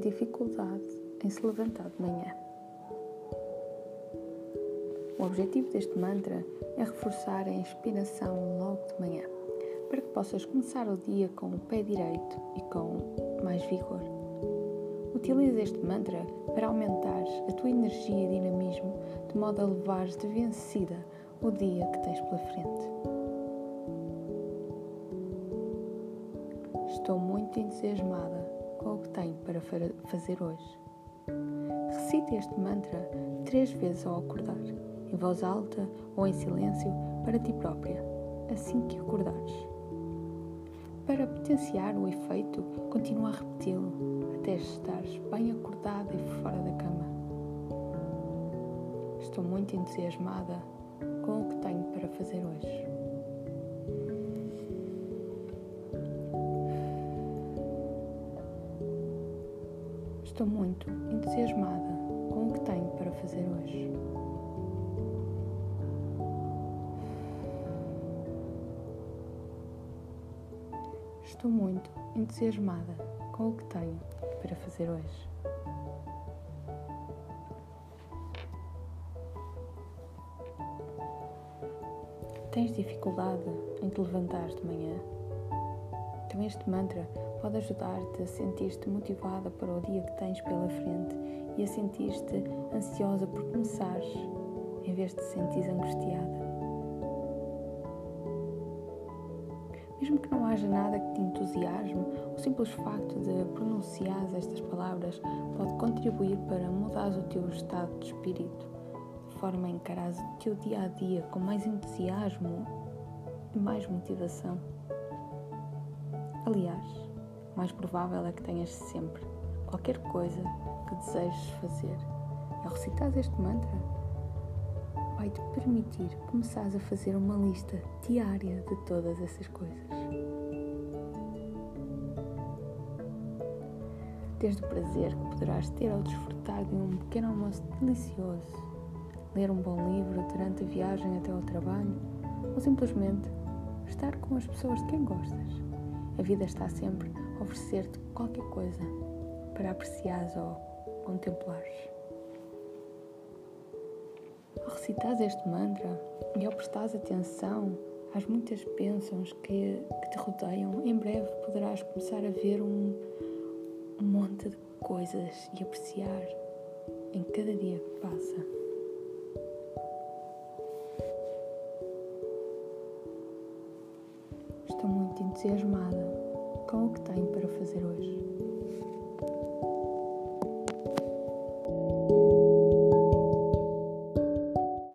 dificuldade em se levantar de manhã. O objetivo deste mantra é reforçar a inspiração logo de manhã, para que possas começar o dia com o pé direito e com mais vigor. Utiliza este mantra para aumentar a tua energia e dinamismo, de modo a levares de vencida o dia que tens pela frente. Estou muito entusiasmada com o que tenho para fazer hoje. Recite este mantra três vezes ao acordar, em voz alta ou em silêncio para ti própria, assim que acordares. Para potenciar o efeito, continua a repeti-lo até estares bem acordada e fora da cama. Estou muito entusiasmada com o que tenho para fazer hoje. Estou muito entusiasmada com o que tenho para fazer hoje. Estou muito entusiasmada com o que tenho para fazer hoje. Tens dificuldade em te levantar de manhã? Então, este mantra pode ajudar-te a sentir-te motivada para o dia que tens pela frente e a sentir-te ansiosa por começares, em vez de te sentir angustiada. Mesmo que não haja nada que te entusiasme, o simples facto de pronunciar estas palavras pode contribuir para mudar o teu estado de espírito forma a encarar o teu dia a dia com mais entusiasmo e mais motivação. Aliás, mais provável é que tenhas sempre qualquer coisa que desejes fazer. E ao recitar este mantra, vai-te permitir começares a fazer uma lista diária de todas essas coisas. Desde o prazer que poderás ter ao desfrutar de um pequeno almoço delicioso ler um bom livro durante a viagem até ao trabalho ou simplesmente estar com as pessoas de quem gostas. A vida está sempre oferecer-te qualquer coisa para apreciares ou contemplares. Ao recitares este mantra e ao prestares atenção às muitas bênçãos que, que te rodeiam, em breve poderás começar a ver um, um monte de coisas e apreciar em cada dia que passa. Estou muito entusiasmada com o que tenho para fazer hoje.